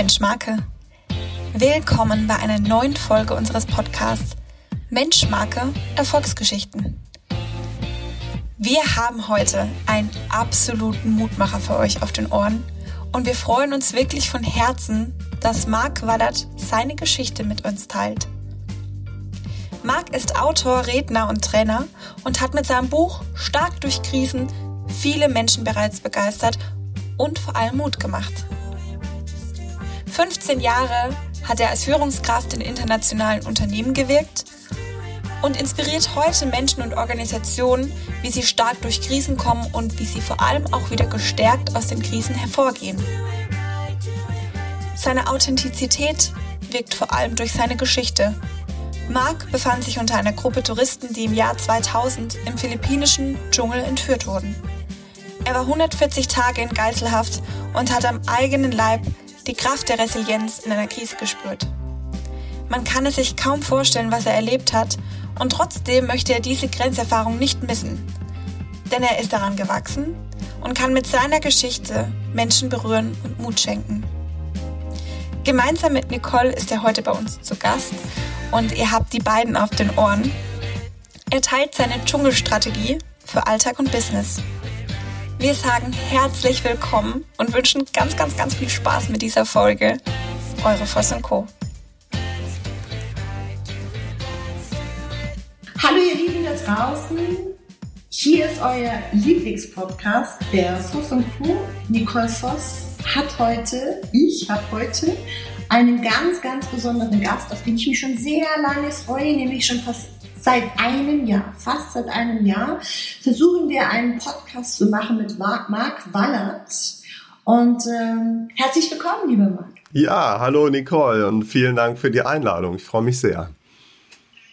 Menschmarke. Willkommen bei einer neuen Folge unseres Podcasts Menschmarke Erfolgsgeschichten. Wir haben heute einen absoluten Mutmacher für euch auf den Ohren und wir freuen uns wirklich von Herzen, dass Marc Wallert seine Geschichte mit uns teilt. Marc ist Autor, Redner und Trainer und hat mit seinem Buch Stark durch Krisen viele Menschen bereits begeistert und vor allem Mut gemacht. 15 Jahre hat er als Führungskraft in internationalen Unternehmen gewirkt und inspiriert heute Menschen und Organisationen, wie sie stark durch Krisen kommen und wie sie vor allem auch wieder gestärkt aus den Krisen hervorgehen. Seine Authentizität wirkt vor allem durch seine Geschichte. Mark befand sich unter einer Gruppe Touristen, die im Jahr 2000 im philippinischen Dschungel entführt wurden. Er war 140 Tage in Geiselhaft und hat am eigenen Leib die Kraft der Resilienz in einer Krise gespürt. Man kann es sich kaum vorstellen, was er erlebt hat, und trotzdem möchte er diese Grenzerfahrung nicht missen. Denn er ist daran gewachsen und kann mit seiner Geschichte Menschen berühren und Mut schenken. Gemeinsam mit Nicole ist er heute bei uns zu Gast und ihr habt die beiden auf den Ohren. Er teilt seine Dschungelstrategie für Alltag und Business. Wir sagen herzlich willkommen und wünschen ganz, ganz, ganz viel Spaß mit dieser Folge. Eure Voss Co. Hallo ihr Lieben da draußen. Hier ist euer Lieblingspodcast, der Voss Co. Nicole Voss hat heute, ich habe heute einen ganz, ganz besonderen Gast, auf den ich mich schon sehr lange freue, nämlich schon fast Seit einem Jahr, fast seit einem Jahr, versuchen wir einen Podcast zu machen mit Marc Wallert. Und ähm, herzlich willkommen, lieber Marc. Ja, hallo Nicole und vielen Dank für die Einladung. Ich freue mich sehr.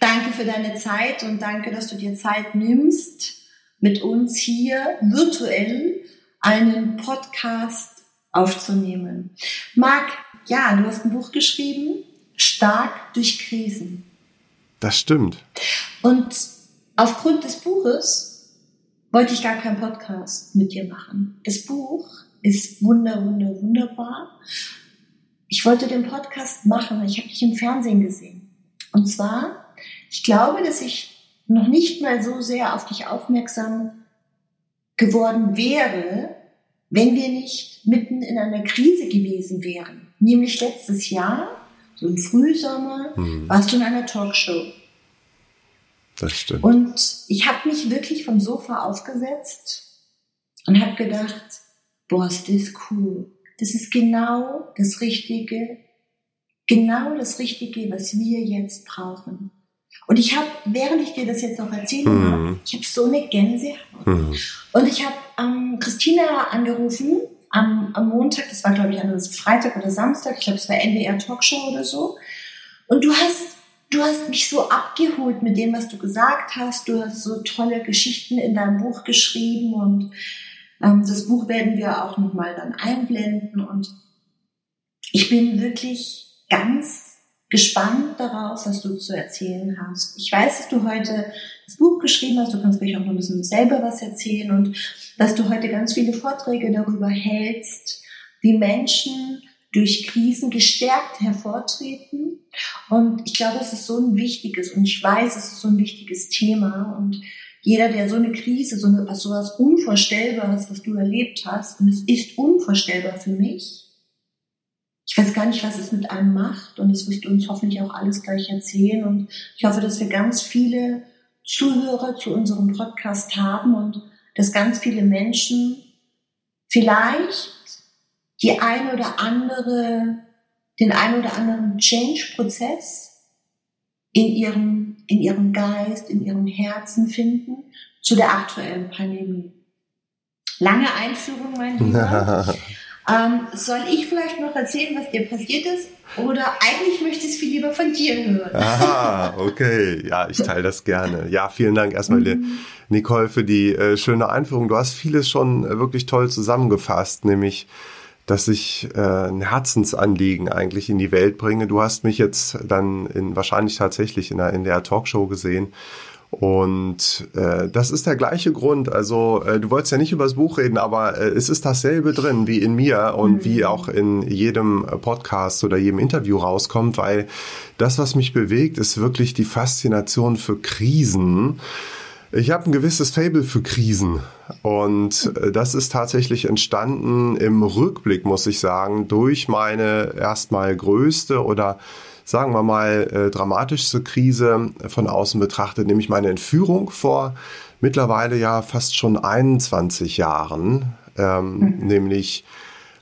Danke für deine Zeit und danke, dass du dir Zeit nimmst, mit uns hier virtuell einen Podcast aufzunehmen. Marc, ja, du hast ein Buch geschrieben, Stark durch Krisen. Das stimmt. Und aufgrund des Buches wollte ich gar keinen Podcast mit dir machen. Das Buch ist wunder, wunder, wunderbar. Ich wollte den Podcast machen, ich habe dich im Fernsehen gesehen. Und zwar, ich glaube, dass ich noch nicht mal so sehr auf dich aufmerksam geworden wäre, wenn wir nicht mitten in einer Krise gewesen wären. Nämlich letztes Jahr so im Frühsommer, hm. warst du in einer Talkshow. Das stimmt. Und ich habe mich wirklich vom Sofa aufgesetzt und habe gedacht, boah, ist das cool. Das ist genau das Richtige, genau das Richtige, was wir jetzt brauchen. Und ich habe, während ich dir das jetzt noch erzähle, hm. ich habe so eine Gänsehaut. Hm. Und ich habe ähm, Christina angerufen am, am Montag, das war glaube ich an Freitag oder Samstag, ich glaube es war NDR Talkshow oder so. Und du hast, du hast mich so abgeholt mit dem, was du gesagt hast. Du hast so tolle Geschichten in deinem Buch geschrieben und ähm, das Buch werden wir auch nochmal dann einblenden und ich bin wirklich ganz gespannt darauf, was du zu erzählen hast. Ich weiß, dass du heute das Buch geschrieben hast, du kannst gleich auch noch ein bisschen selber was erzählen und dass du heute ganz viele Vorträge darüber hältst, wie Menschen durch Krisen gestärkt hervortreten. Und ich glaube, es ist so ein wichtiges und ich weiß, es ist so ein wichtiges Thema und jeder, der so eine Krise, so, eine, was Unvorstellbares, was du erlebt hast, und es ist unvorstellbar für mich, ich weiß gar nicht, was es mit einem macht und das wirst du uns hoffentlich auch alles gleich erzählen und ich hoffe, dass wir ganz viele Zuhörer zu unserem Podcast haben und dass ganz viele Menschen vielleicht die ein oder andere, den ein oder anderen Change-Prozess in ihrem, in ihrem Geist, in ihrem Herzen finden zu der aktuellen Pandemie. Lange Einführung, mein Lieber. Ähm, soll ich vielleicht noch erzählen, was dir passiert ist? Oder eigentlich möchte ich es viel lieber von dir hören. Aha, okay. Ja, ich teile das gerne. Ja, vielen Dank erstmal, mhm. Nicole, für die äh, schöne Einführung. Du hast vieles schon äh, wirklich toll zusammengefasst, nämlich dass ich äh, ein Herzensanliegen eigentlich in die Welt bringe. Du hast mich jetzt dann in, wahrscheinlich tatsächlich in der, in der Talkshow gesehen Und äh, das ist der gleiche Grund. Also äh, du wolltest ja nicht über das Buch reden, aber äh, es ist dasselbe drin wie in mir und mhm. wie auch in jedem Podcast oder jedem Interview rauskommt, weil das, was mich bewegt, ist wirklich die Faszination für Krisen. Ich habe ein gewisses Fable für Krisen und äh, das ist tatsächlich entstanden im Rückblick, muss ich sagen, durch meine erstmal größte oder sagen wir mal, äh, dramatischste Krise von außen betrachtet, nämlich meine Entführung vor mittlerweile ja fast schon 21 Jahren, ähm, mhm. nämlich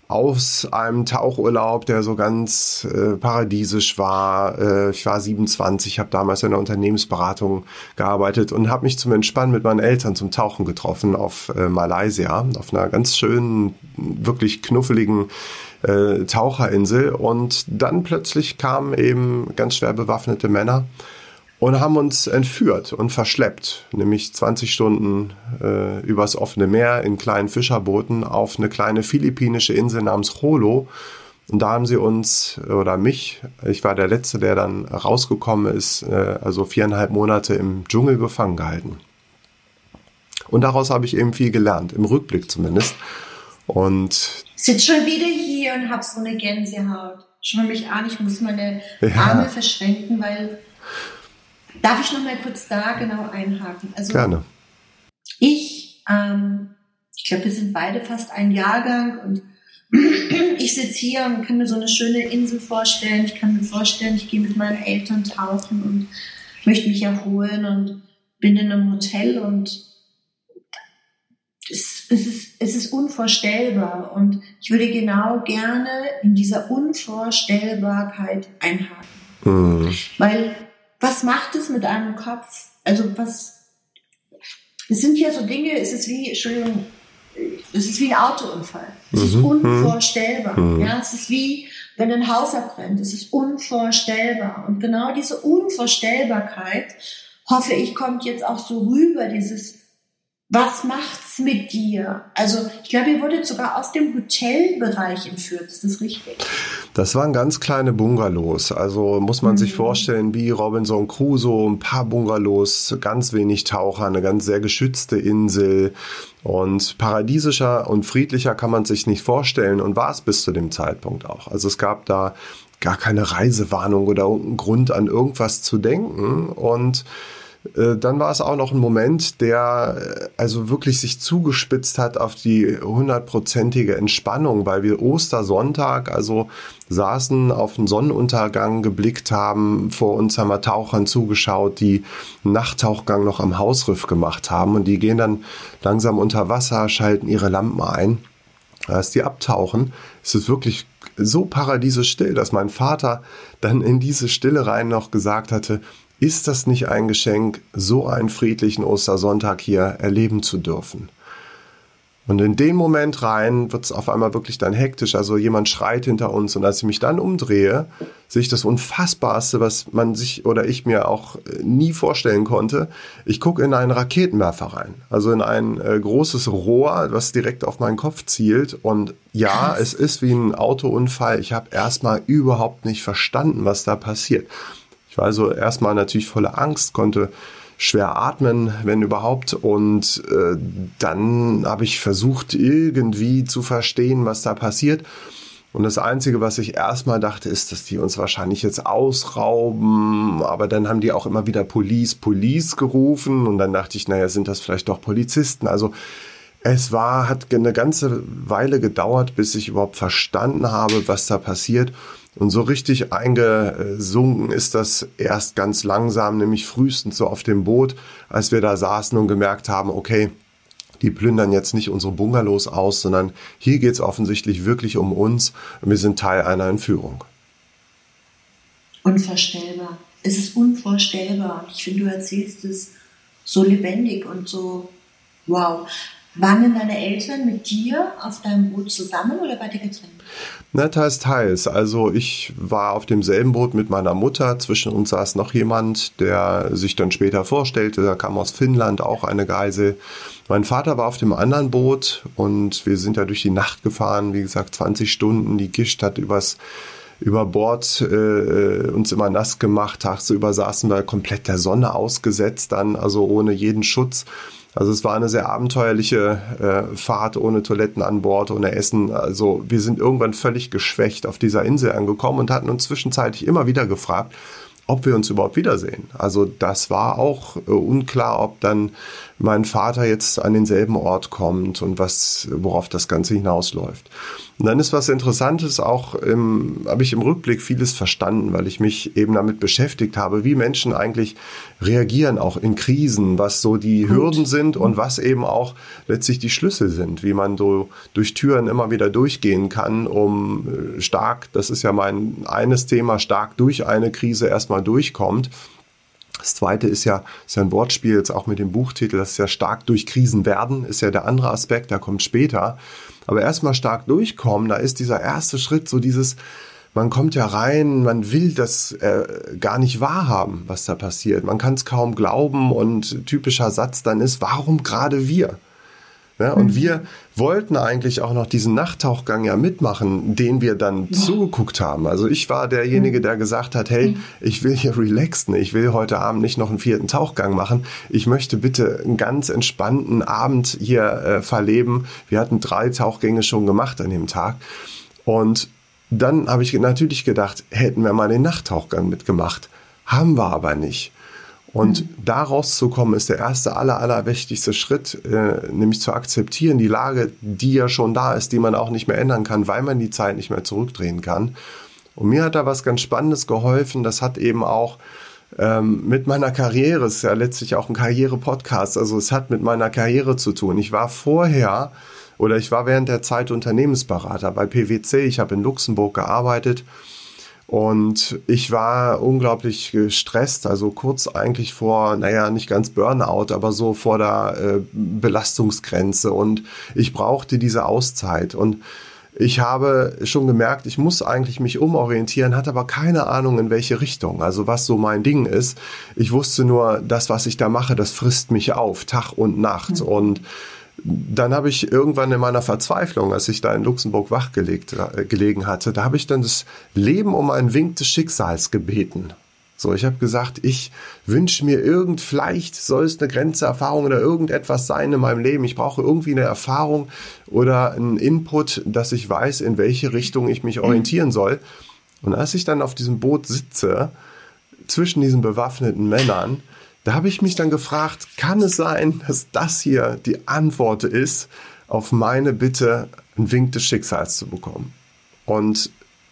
aus einem Tauchurlaub, der so ganz äh, paradiesisch war. Äh, ich war 27, habe damals in der Unternehmensberatung gearbeitet und habe mich zum Entspannen mit meinen Eltern zum Tauchen getroffen auf äh, Malaysia, auf einer ganz schönen, wirklich knuffeligen äh, Taucherinsel. Und dann plötzlich kamen eben ganz schwer bewaffnete Männer und haben uns entführt und verschleppt, nämlich 20 Stunden äh, übers offene Meer in kleinen Fischerbooten auf eine kleine philippinische Insel namens Holo. Und da haben sie uns oder mich, ich war der Letzte, der dann rausgekommen ist, äh, also viereinhalb Monate im Dschungel gefangen gehalten. Und daraus habe ich eben viel gelernt, im Rückblick zumindest. Und sitze schon wieder hier und habe so eine Gänsehaut. Schau mich an, ich muss meine ja. Arme verschränken, weil Darf ich noch mal kurz da genau einhaken? Also Gerne. Ich, ähm, ich glaube, wir sind beide fast ein Jahrgang und ich sitze hier und kann mir so eine schöne Insel vorstellen. Ich kann mir vorstellen, ich gehe mit meinen Eltern tauchen und möchte mich erholen und bin in einem Hotel und es, es, ist, es ist unvorstellbar. Und ich würde genau gerne in dieser Unvorstellbarkeit einhaken. Mhm. Weil was macht es mit einem Kopf? Also was, es sind ja so Dinge, es ist wie, Entschuldigung, es ist wie ein Autounfall. Es mhm. ist unvorstellbar. Mhm. Ja, es ist wie, wenn ein Haus abbrennt. Es ist unvorstellbar. Und genau diese Unvorstellbarkeit, hoffe ich, kommt jetzt auch so rüber, dieses, was macht's mit dir? Also, ich glaube, ihr wurdet sogar aus dem Hotelbereich entführt. Ist das richtig? Das waren ganz kleine Bungalows. Also muss man mhm. sich vorstellen, wie Robinson Crusoe, ein paar Bungalows, ganz wenig Taucher, eine ganz sehr geschützte Insel. Und paradiesischer und friedlicher kann man sich nicht vorstellen und war es bis zu dem Zeitpunkt auch. Also es gab da gar keine Reisewarnung oder irgendeinen Grund an irgendwas zu denken und dann war es auch noch ein Moment, der äh, also wirklich sich zugespitzt hat auf die hundertprozentige Entspannung, weil wir Ostersonntag also saßen, auf den Sonnenuntergang geblickt haben, vor uns haben wir Tauchern zugeschaut, die einen Nachttauchgang noch am Hausriff gemacht haben und die gehen dann langsam unter Wasser, schalten ihre Lampen ein. Als die abtauchen, ist es wirklich so paradiesisch still, dass mein Vater dann in diese Stille rein noch gesagt hatte, ist das nicht ein Geschenk, so einen friedlichen Ostersonntag hier erleben zu dürfen? Und in den Moment rein wird es auf einmal wirklich dann hektisch. Also jemand schreit hinter uns und als ich mich dann umdrehe, sehe ich das Unfassbarste, was man sich oder ich mir auch äh, nie vorstellen konnte. Ich gucke in einen Raketenwerfer rein, also in ein äh, großes Rohr, was direkt auf meinen Kopf zielt. Und ja, es ist wie ein Autounfall. Ich habe erstmal überhaupt nicht verstanden, was da passiert. Ich war also erstmal natürlich voller Angst, konnte schwer atmen, wenn überhaupt. Und äh, dann habe ich versucht, irgendwie zu verstehen, was da passiert. Und das Einzige, was ich erstmal dachte, ist, dass die uns wahrscheinlich jetzt ausrauben. Aber dann haben die auch immer wieder Police, Police gerufen. Und dann dachte ich, naja, sind das vielleicht doch Polizisten? Also es war, hat eine ganze Weile gedauert, bis ich überhaupt verstanden habe, was da passiert. Und so richtig eingesunken ist das erst ganz langsam, nämlich frühestens so auf dem Boot, als wir da saßen und gemerkt haben, okay, die plündern jetzt nicht unsere Bungalows aus, sondern hier geht es offensichtlich wirklich um uns und wir sind Teil einer Entführung. Unvorstellbar. Es ist unvorstellbar. Ich finde, du erzählst es so lebendig und so wow. Waren deine Eltern mit dir auf deinem Boot zusammen oder wart ihr getrennt? Na, teils, teils. Also ich war auf demselben Boot mit meiner Mutter. Zwischen uns saß noch jemand, der sich dann später vorstellte. Der kam aus Finnland, auch eine Geisel. Mein Vater war auf dem anderen Boot und wir sind ja durch die Nacht gefahren. Wie gesagt, 20 Stunden. Die Gischt hat übers über Bord äh, uns immer nass gemacht. Tagsüber saßen wir komplett der Sonne ausgesetzt, dann also ohne jeden Schutz. Also es war eine sehr abenteuerliche äh, Fahrt ohne Toiletten an Bord, ohne Essen. Also wir sind irgendwann völlig geschwächt auf dieser Insel angekommen und hatten uns zwischenzeitlich immer wieder gefragt, ob wir uns überhaupt wiedersehen. Also das war auch äh, unklar, ob dann mein Vater jetzt an denselben Ort kommt und was, worauf das Ganze hinausläuft. Und dann ist was Interessantes auch, habe ich im Rückblick vieles verstanden, weil ich mich eben damit beschäftigt habe, wie Menschen eigentlich reagieren, auch in Krisen, was so die Gut. Hürden sind und was eben auch letztlich die Schlüssel sind, wie man so durch Türen immer wieder durchgehen kann, um äh, stark, das ist ja mein eines Thema, stark durch eine Krise erstmal durchkommt. Das zweite ist ja, ist ja ein Wortspiel jetzt auch mit dem Buchtitel, das ist ja stark durch Krisen werden, ist ja der andere Aspekt, der kommt später. Aber erstmal stark durchkommen, da ist dieser erste Schritt so dieses, man kommt ja rein, man will das äh, gar nicht wahrhaben, was da passiert. Man kann es kaum glauben und typischer Satz dann ist, warum gerade wir? Ja, und mhm. wir wollten eigentlich auch noch diesen Nachttauchgang ja mitmachen, den wir dann ja. zugeguckt haben. Also ich war derjenige, mhm. der gesagt hat, hey, mhm. ich will hier relaxen, ich will heute Abend nicht noch einen vierten Tauchgang machen. Ich möchte bitte einen ganz entspannten Abend hier äh, verleben. Wir hatten drei Tauchgänge schon gemacht an dem Tag. Und dann habe ich natürlich gedacht, hätten wir mal den Nachttauchgang mitgemacht. Haben wir aber nicht. Und mhm. daraus zu kommen, ist der erste, aller, aller wichtigste Schritt, äh, nämlich zu akzeptieren, die Lage, die ja schon da ist, die man auch nicht mehr ändern kann, weil man die Zeit nicht mehr zurückdrehen kann. Und mir hat da was ganz Spannendes geholfen. Das hat eben auch ähm, mit meiner Karriere, es ist ja letztlich auch ein Karriere-Podcast, also es hat mit meiner Karriere zu tun. Ich war vorher oder ich war während der Zeit Unternehmensberater bei PwC. Ich habe in Luxemburg gearbeitet und ich war unglaublich gestresst, also kurz eigentlich vor, naja, nicht ganz Burnout, aber so vor der äh, Belastungsgrenze. Und ich brauchte diese Auszeit. Und ich habe schon gemerkt, ich muss eigentlich mich umorientieren, hatte aber keine Ahnung, in welche Richtung, also was so mein Ding ist. Ich wusste nur, das, was ich da mache, das frisst mich auf, Tag und Nacht. Mhm. Und dann habe ich irgendwann in meiner Verzweiflung, als ich da in Luxemburg wachgelegt äh, gelegen hatte, da habe ich dann das Leben um einen Wink des Schicksals gebeten. So, ich habe gesagt, ich wünsche mir irgend, vielleicht soll es eine Grenzeerfahrung oder irgendetwas sein in meinem Leben. Ich brauche irgendwie eine Erfahrung oder einen Input, dass ich weiß, in welche Richtung ich mich orientieren soll. Und als ich dann auf diesem Boot sitze, zwischen diesen bewaffneten Männern, da habe ich mich dann gefragt, kann es sein, dass das hier die Antwort ist auf meine Bitte, einen Wink des Schicksals zu bekommen? Und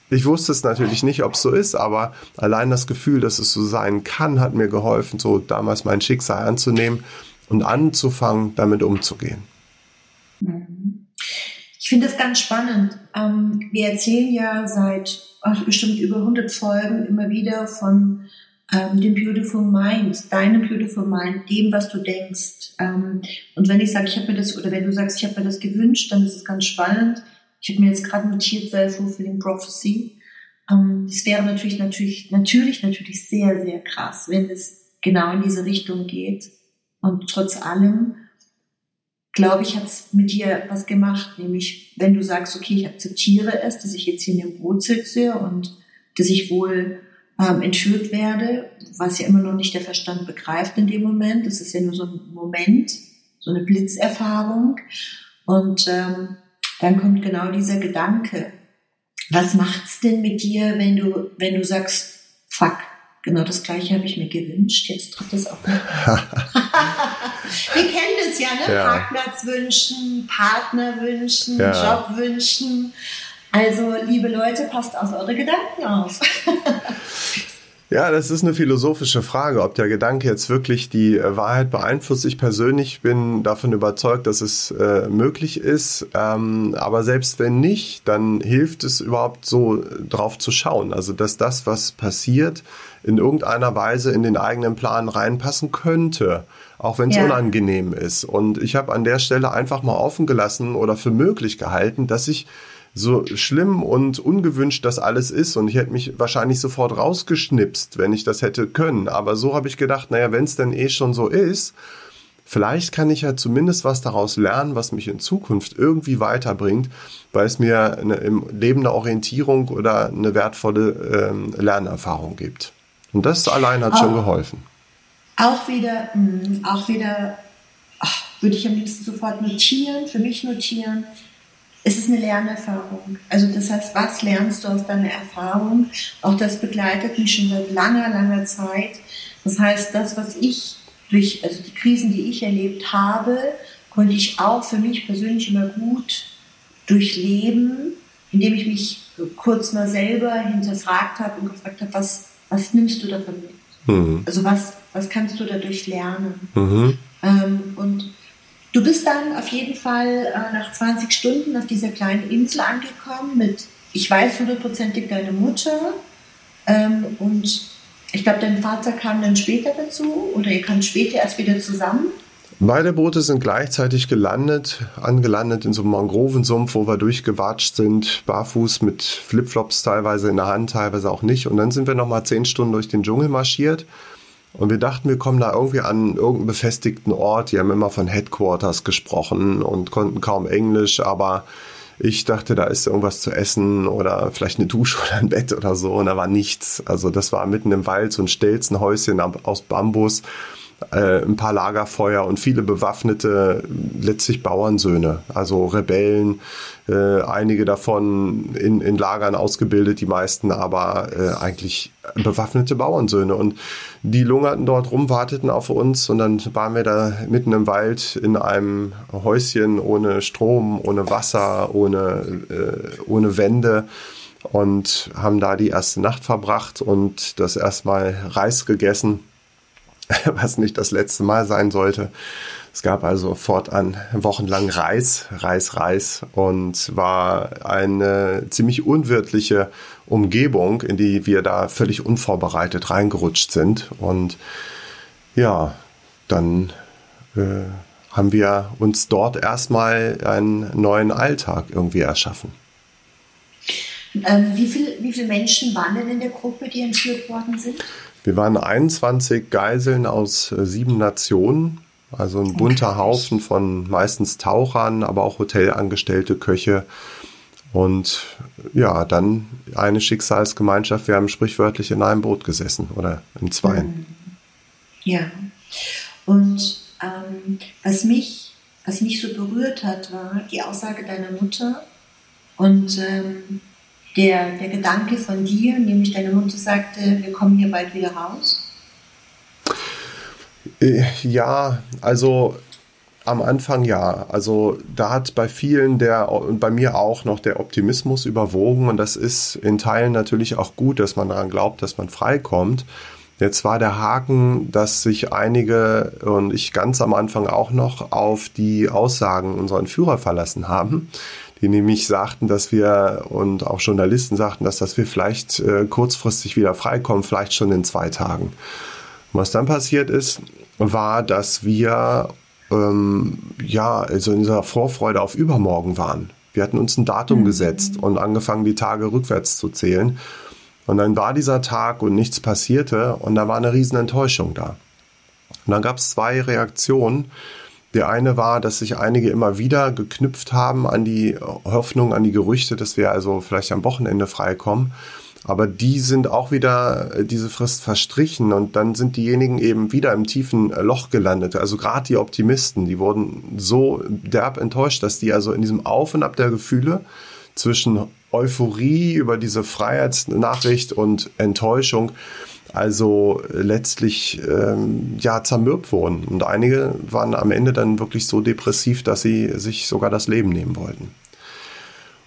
ich wusste es natürlich nicht, ob es so ist, aber allein das Gefühl, dass es so sein kann, hat mir geholfen, so damals mein Schicksal anzunehmen und anzufangen, damit umzugehen. Mhm. Ich finde das ganz spannend. Ähm, wir erzählen ja seit bestimmt über 100 Folgen immer wieder von ähm, dem Beautiful Mind, deinem Beautiful Mind, dem, was du denkst. Ähm, und wenn ich sage, ich habe mir das, oder wenn du sagst, ich habe mir das gewünscht, dann ist es ganz spannend. Ich habe mir jetzt gerade notiert, Self-Fulfilling Prophecy. Ähm, das wäre natürlich, natürlich, natürlich, natürlich sehr, sehr krass, wenn es genau in diese Richtung geht. Und trotz allem, glaube ich, hat es mit dir was gemacht. Nämlich, wenn du sagst, okay, ich akzeptiere es, dass ich jetzt hier in dem Boot sitze und dass ich wohl ähm, entführt werde, was ja immer noch nicht der Verstand begreift in dem Moment. Das ist ja nur so ein Moment, so eine Blitzerfahrung. Und ähm, dann kommt genau dieser Gedanke. Was macht's denn mit dir, wenn du, wenn du sagst, fuck, genau das gleiche habe ich mir gewünscht, jetzt tritt es auch Wir kennen das ja, ne? Ja. Parkplatz wünschen, Partner wünschen, ja. Job wünschen. Also, liebe Leute, passt auf eure Gedanken auf. Ja, das ist eine philosophische Frage, ob der Gedanke jetzt wirklich die äh, Wahrheit beeinflusst. Ich persönlich bin davon überzeugt, dass es äh, möglich ist. Ähm, aber selbst wenn nicht, dann hilft es überhaupt so drauf zu schauen. Also, dass das, was passiert, in irgendeiner Weise in den eigenen Plan reinpassen könnte, auch wenn es ja. unangenehm ist. Und ich habe an der Stelle einfach mal offen gelassen oder für möglich gehalten, dass ich so schlimm und ungewünscht das alles ist und ich hätte mich wahrscheinlich sofort rausgeschnipst, wenn ich das hätte können. Aber so habe ich gedacht, naja, wenn es denn eh schon so ist, vielleicht kann ich ja zumindest was daraus lernen, was mich in Zukunft irgendwie weiterbringt, weil es mir eine, im Leben eine Orientierung oder eine wertvolle ähm, Lernerfahrung gibt. Und das allein hat auch, schon geholfen. Auch wieder, mh, mm, auch wieder, ach, würde ich am liebsten sofort notieren, für mich notieren. Es ist eine Lernerfahrung. Also das heißt, was lernst du aus deiner Erfahrung? Auch das begleitet mich schon seit langer, langer Zeit. Das heißt, das, was ich durch, also die Krisen, die ich erlebt habe, konnte ich auch für mich persönlich immer gut durchleben, indem ich mich kurz mal selber hinterfragt habe und gefragt habe, was, was nimmst du davon mit? Mhm. Also was, was kannst du dadurch lernen? Mhm. Ähm, und du bist dann auf jeden Fall äh, nach 20 Stunden auf dieser kleinen Insel angekommen mit, ich weiß hundertprozentig deine Mutter ähm, und ich glaube, dein Vater kam dann später dazu oder ihr kamt später erst wieder zusammen. Beide Boote sind gleichzeitig gelandet, angelandet in so einem Mangrovensumpf, wo wir durchgewatscht sind, barfuß mit Flipflops teilweise in der Hand, teilweise auch nicht. Und dann sind wir nochmal zehn Stunden durch den Dschungel marschiert. Und wir dachten, wir kommen da irgendwie an irgendeinen befestigten Ort. Die haben immer von Headquarters gesprochen und konnten kaum Englisch, aber ich dachte, da ist irgendwas zu essen oder vielleicht eine Dusche oder ein Bett oder so. Und da war nichts. Also das war mitten im Wald, so ein Stelzenhäuschen aus Bambus, äh, ein paar Lagerfeuer und viele bewaffnete, letztlich Bauernsöhne, also Rebellen, äh, einige davon in, in Lagern ausgebildet, die meisten aber äh, eigentlich bewaffnete Bauernsöhne. Und die lungerten dort rum, warteten auf uns und dann waren wir da mitten im Wald in einem Häuschen ohne Strom, ohne Wasser, ohne, äh, ohne Wände und haben da die erste Nacht verbracht und das erstmal Reis gegessen, was nicht das letzte Mal sein sollte. Es gab also fortan wochenlang Reis, Reis, Reis und war eine ziemlich unwirtliche Umgebung, in die wir da völlig unvorbereitet reingerutscht sind. Und ja, dann äh, haben wir uns dort erstmal einen neuen Alltag irgendwie erschaffen. Ähm, wie, viel, wie viele Menschen waren denn in der Gruppe, die entführt worden sind? Wir waren 21 Geiseln aus äh, sieben Nationen also ein bunter okay. Haufen von meistens Tauchern, aber auch Hotelangestellte, Köche. Und ja, dann eine Schicksalsgemeinschaft. Wir haben sprichwörtlich in einem Boot gesessen oder in zwei. Hm. Ja. Und ähm, was, mich, was mich so berührt hat, war die Aussage deiner Mutter und ähm, der, der Gedanke von dir, nämlich deine Mutter sagte, wir kommen hier bald wieder raus. Äh, ja, also am Anfang ja. Also da hat bei vielen der und bei mir auch noch der Optimismus überwogen und das ist in Teilen natürlich auch gut, dass man daran glaubt, dass man freikommt. Jetzt war der Haken, dass sich einige und ich ganz am Anfang auch noch auf die Aussagen unseren Führer verlassen haben, die nämlich sagten, dass wir und auch Journalisten sagten, dass, dass wir vielleicht äh, kurzfristig wieder freikommen, vielleicht schon in zwei Tagen. Was dann passiert ist, war, dass wir ähm, ja also in dieser Vorfreude auf übermorgen waren. Wir hatten uns ein Datum mhm. gesetzt und angefangen, die Tage rückwärts zu zählen. Und dann war dieser Tag und nichts passierte und da war eine riesen Enttäuschung da. Und dann gab es zwei Reaktionen. Die eine war, dass sich einige immer wieder geknüpft haben an die Hoffnung, an die Gerüchte, dass wir also vielleicht am Wochenende freikommen. Aber die sind auch wieder äh, diese Frist verstrichen und dann sind diejenigen eben wieder im tiefen Loch gelandet. Also gerade die Optimisten, die wurden so derb enttäuscht, dass die also in diesem Auf und Ab der Gefühle zwischen Euphorie über diese Freiheitsnachricht und Enttäuschung also letztlich ähm, ja zermürbt wurden. Und einige waren am Ende dann wirklich so depressiv, dass sie sich sogar das Leben nehmen wollten.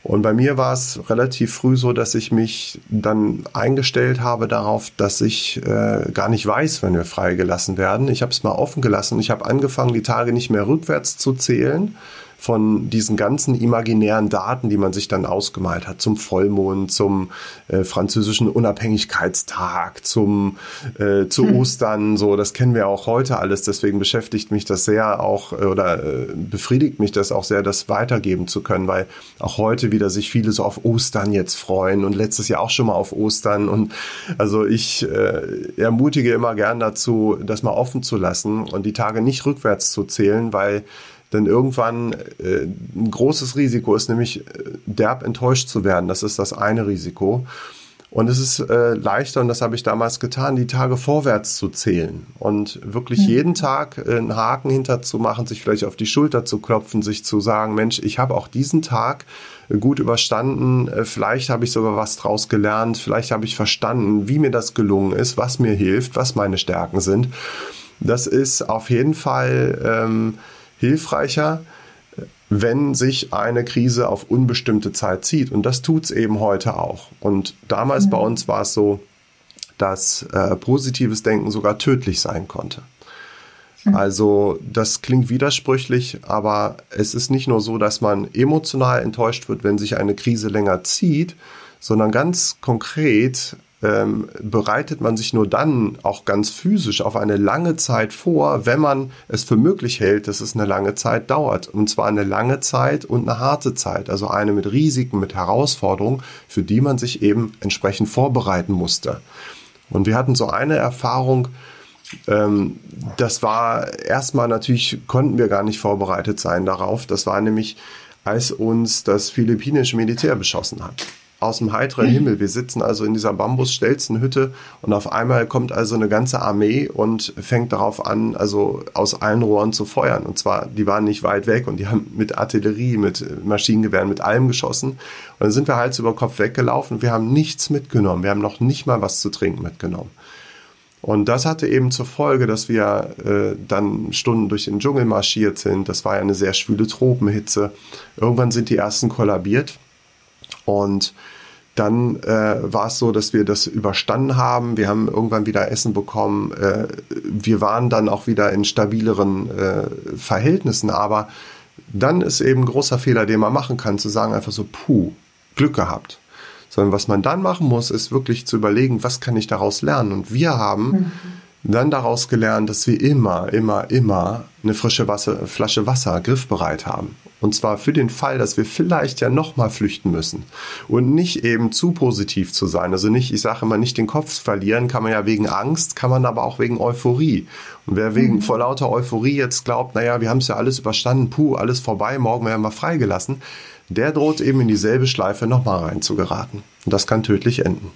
Und bei mir war es relativ früh so, dass ich mich dann eingestellt habe darauf, dass ich äh, gar nicht weiß, wenn wir freigelassen werden. Ich habe es mal offen gelassen. Ich habe angefangen, die Tage nicht mehr rückwärts zu zählen, von diesen ganzen imaginären Daten, die man sich dann ausgemalt hat, zum Vollmond, zum äh, französischen Unabhängigkeitstag, zum äh, zu hm. Ostern, so das kennen wir auch heute alles. Deswegen beschäftigt mich das sehr auch äh, oder äh, befriedigt mich das auch sehr, das weitergeben zu können, weil auch heute wieder sich viele so auf Ostern jetzt freuen und letztes Jahr auch schon mal auf Ostern und also ich äh, ermutige immer gern dazu, das mal offen zu lassen und die Tage nicht rückwärts zu zählen, weil denn irgendwann äh, ein großes Risiko ist, nämlich äh, derb enttäuscht zu werden. Das ist das eine Risiko. Und es ist äh, leichter, und das habe ich damals getan, die Tage vorwärts zu zählen und wirklich ja. jeden Tag äh, einen Haken hinterzumachen, sich vielleicht auf die Schulter zu klopfen, sich zu sagen, Mensch, ich habe auch diesen Tag äh, gut überstanden, äh, vielleicht habe ich sogar was draus gelernt, vielleicht habe ich verstanden, wie mir das gelungen ist, was mir hilft, was meine Stärken sind. Das ist auf jeden Fall ähm, hilfreicher, wenn sich eine Krise auf unbestimmte Zeit zieht. Und das tut's eben heute auch. Und damals mhm. bei uns war es so, dass äh, positives Denken sogar tödlich sein konnte. Mhm. Also das klingt widersprüchlich, aber es ist nicht nur so, dass man emotional enttäuscht wird, wenn sich eine Krise länger zieht, sondern ganz konkret ähm, bereitet man sich nur dann auch ganz physisch auf eine lange Zeit vor, wenn man es für möglich hält, dass es eine lange Zeit dauert. Und zwar eine lange Zeit und eine harte Zeit, also eine mit Risiken, mit Herausforderungen, für die man sich eben entsprechend vorbereiten musste. Und wir hatten so eine Erfahrung, ähm, das war erstmal natürlich, konnten wir gar nicht vorbereitet sein darauf. Das war nämlich, als uns das philippinische Militär beschossen hat aus dem heiteren Himmel. Wir sitzen also in dieser Bambusstelzenhütte und auf einmal kommt also eine ganze Armee und fängt darauf an, also aus allen Rohren zu feuern. Und zwar, die waren nicht weit weg und die haben mit Artillerie, mit Maschinengewehren, mit allem geschossen. Und dann sind wir Hals über Kopf weggelaufen. Wir haben nichts mitgenommen. Wir haben noch nicht mal was zu trinken mitgenommen. Und das hatte eben zur Folge, dass wir äh, dann Stunden durch den Dschungel marschiert sind. Das war ja eine sehr schwüle Tropenhitze. Irgendwann sind die ersten kollabiert und dann äh, war es so, dass wir das überstanden haben. Wir haben irgendwann wieder Essen bekommen. Äh, wir waren dann auch wieder in stabileren äh, Verhältnissen. Aber dann ist eben ein großer Fehler, den man machen kann, zu sagen einfach so, puh, Glück gehabt. Sondern was man dann machen muss, ist wirklich zu überlegen, was kann ich daraus lernen. Und wir haben mhm dann daraus gelernt, dass wir immer, immer, immer eine frische Wasser, Flasche Wasser griffbereit haben. Und zwar für den Fall, dass wir vielleicht ja nochmal flüchten müssen. Und nicht eben zu positiv zu sein. Also nicht, ich sage immer, nicht den Kopf verlieren, kann man ja wegen Angst, kann man aber auch wegen Euphorie. Und wer wegen mhm. vor lauter Euphorie jetzt glaubt, naja, wir haben es ja alles überstanden, puh, alles vorbei, morgen werden wir freigelassen, der droht eben in dieselbe Schleife nochmal reinzugeraten. Und das kann tödlich enden.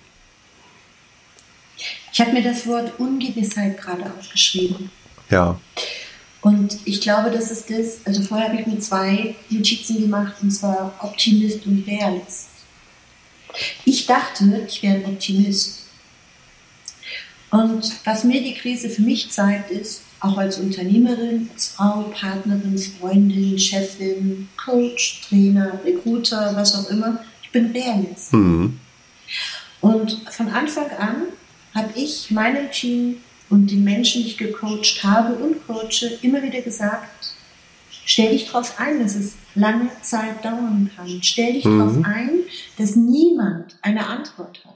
Ich habe mir das Wort Ungewissheit gerade aufgeschrieben. Ja. Und ich glaube, das ist das, also vorher habe ich mir zwei Notizen gemacht, und zwar Optimist und Realist. Ich dachte, ich wäre ein Optimist. Und was mir die Krise für mich zeigt, ist, auch als Unternehmerin, als Frau, Partnerin, Freundin, Chefin, Coach, Trainer, Recruiter, was auch immer, ich bin Realist. Mhm. Und von Anfang an habe ich meinem Team und den Menschen, die ich gecoacht habe und coache, immer wieder gesagt, stell dich darauf ein, dass es lange Zeit dauern kann. Stell dich mhm. darauf ein, dass niemand eine Antwort hat.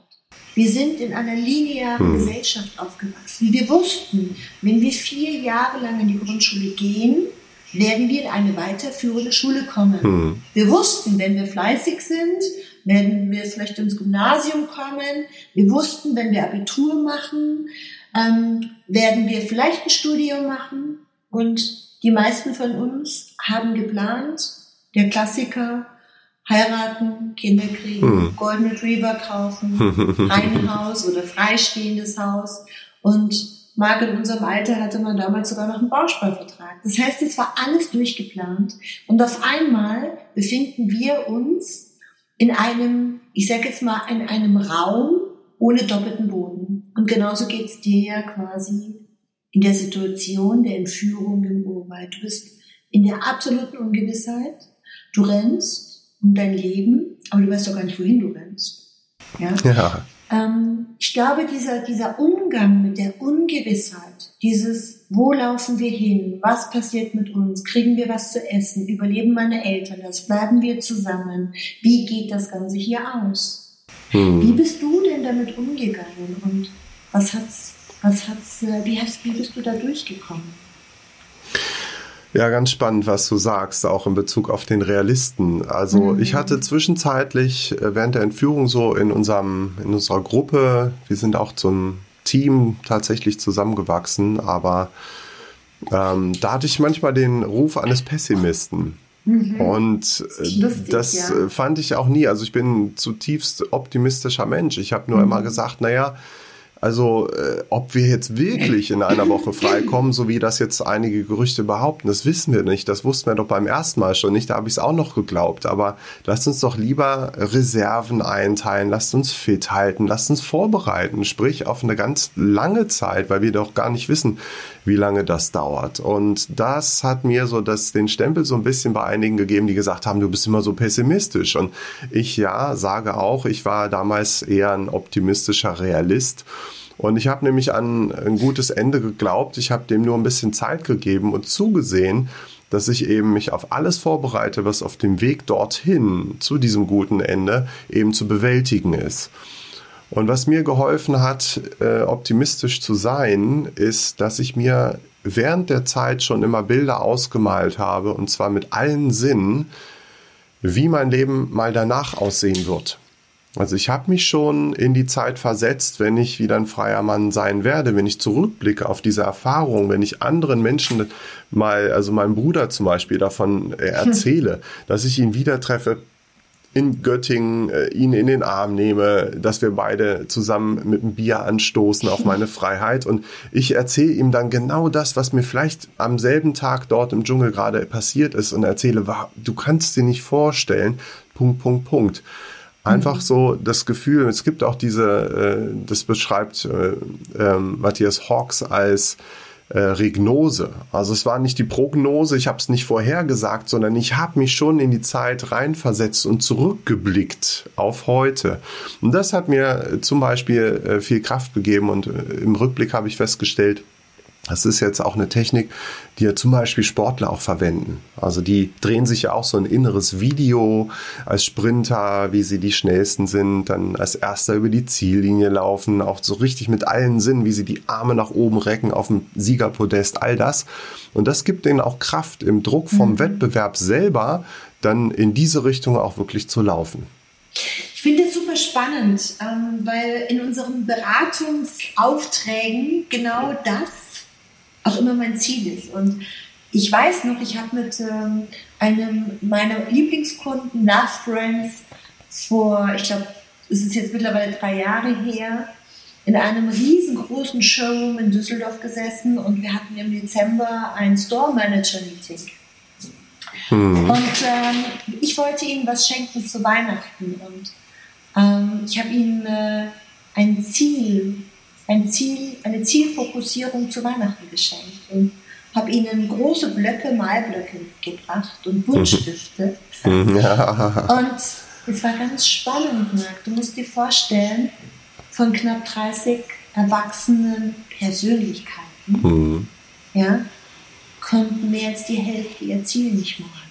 Wir sind in einer linearen mhm. Gesellschaft aufgewachsen. Wir wussten, wenn wir vier Jahre lang in die Grundschule gehen, werden wir in eine weiterführende Schule kommen. Mhm. Wir wussten, wenn wir fleißig sind, werden wir vielleicht ins Gymnasium kommen. Wir wussten, wenn wir Abitur machen, ähm, werden wir vielleicht ein Studium machen. Und die meisten von uns haben geplant, der Klassiker, heiraten, Kinder kriegen, hm. Golden Retriever kaufen, ein Haus oder freistehendes Haus. Und Marc in unserem Alter hatte man damals sogar noch einen Bausparvertrag. Das heißt, es war alles durchgeplant. Und auf einmal befinden wir uns in einem, ich sage jetzt mal, in einem Raum ohne doppelten Boden. Und genauso geht's dir ja quasi in der Situation der Entführung im Urwald. Du bist in der absoluten Ungewissheit. Du rennst um dein Leben, aber du weißt doch gar nicht, wohin du rennst. Ja. ja. Ähm, ich glaube, dieser, dieser Umgang mit der Ungewissheit, dieses, wo laufen wir hin, was passiert mit uns, kriegen wir was zu essen, überleben meine Eltern das, bleiben wir zusammen, wie geht das Ganze hier aus? Hm. Wie bist du denn damit umgegangen und was hat's, was hat's, äh, wie, hast, wie bist du da durchgekommen? Ja, ganz spannend, was du sagst, auch in Bezug auf den Realisten. Also mhm. ich hatte zwischenzeitlich äh, während der Entführung so in unserem, in unserer Gruppe, wir sind auch zum Team tatsächlich zusammengewachsen, aber ähm, da hatte ich manchmal den Ruf eines Pessimisten. Mhm. Und äh, Lustig, das ja. fand ich auch nie. Also ich bin ein zutiefst optimistischer Mensch. Ich habe nur mhm. immer gesagt, naja, also, äh, ob wir jetzt wirklich in einer Woche freikommen, so wie das jetzt einige Gerüchte behaupten, das wissen wir nicht. Das wussten wir doch beim ersten Mal schon nicht. Da habe ich es auch noch geglaubt. Aber lasst uns doch lieber Reserven einteilen, lasst uns fit halten, lasst uns vorbereiten, sprich auf eine ganz lange Zeit, weil wir doch gar nicht wissen, wie lange das dauert. Und das hat mir so das, den Stempel so ein bisschen bei einigen gegeben, die gesagt haben, du bist immer so pessimistisch. Und ich ja sage auch, ich war damals eher ein optimistischer Realist. Und ich habe nämlich an ein gutes Ende geglaubt. Ich habe dem nur ein bisschen Zeit gegeben und zugesehen, dass ich eben mich auf alles vorbereite, was auf dem Weg dorthin zu diesem guten Ende eben zu bewältigen ist. Und was mir geholfen hat, äh, optimistisch zu sein, ist, dass ich mir während der Zeit schon immer Bilder ausgemalt habe, und zwar mit allen Sinnen, wie mein Leben mal danach aussehen wird. Also ich habe mich schon in die Zeit versetzt, wenn ich wieder ein freier Mann sein werde, wenn ich zurückblicke auf diese Erfahrung, wenn ich anderen Menschen mal, also meinem Bruder zum Beispiel davon äh, erzähle, dass ich ihn wieder treffe in Göttingen, äh, ihn in den Arm nehme, dass wir beide zusammen mit einem Bier anstoßen auf meine Freiheit und ich erzähle ihm dann genau das, was mir vielleicht am selben Tag dort im Dschungel gerade passiert ist und erzähle, du kannst dir nicht vorstellen, Punkt, Punkt, Punkt. Einfach so das Gefühl, es gibt auch diese, äh, das beschreibt äh, äh, Matthias Hawks als äh, Regnose. Also es war nicht die Prognose, ich habe es nicht vorhergesagt, sondern ich habe mich schon in die Zeit reinversetzt und zurückgeblickt auf heute. Und das hat mir zum Beispiel äh, viel Kraft gegeben und äh, im Rückblick habe ich festgestellt, das ist jetzt auch eine Technik, die ja zum Beispiel Sportler auch verwenden. Also die drehen sich ja auch so ein inneres Video als Sprinter, wie sie die schnellsten sind, dann als erster über die Ziellinie laufen, auch so richtig mit allen Sinnen, wie sie die Arme nach oben recken auf dem Siegerpodest, all das. Und das gibt denen auch Kraft im Druck vom mhm. Wettbewerb selber, dann in diese Richtung auch wirklich zu laufen. Ich finde es super spannend, ähm, weil in unseren Beratungsaufträgen genau das auch immer mein Ziel ist. Und ich weiß noch, ich habe mit ähm, einem meiner Lieblingskunden, Love Friends, vor, ich glaube, es ist jetzt mittlerweile drei Jahre her, in einem riesengroßen Showroom in Düsseldorf gesessen und wir hatten im Dezember ein Store Manager Meeting. Mhm. Und ähm, ich wollte ihm was schenken zu Weihnachten und ähm, ich habe ihm äh, ein Ziel ein Ziel, eine Zielfokussierung zu Weihnachten geschenkt und habe ihnen große Blöcke, Malblöcke gebracht und Buntstifte. Mhm. Ja. Und es war ganz spannend, Marc. Du musst dir vorstellen, von knapp 30 erwachsenen Persönlichkeiten, mhm. ja, konnten mehr als die Hälfte ihr Ziel nicht machen.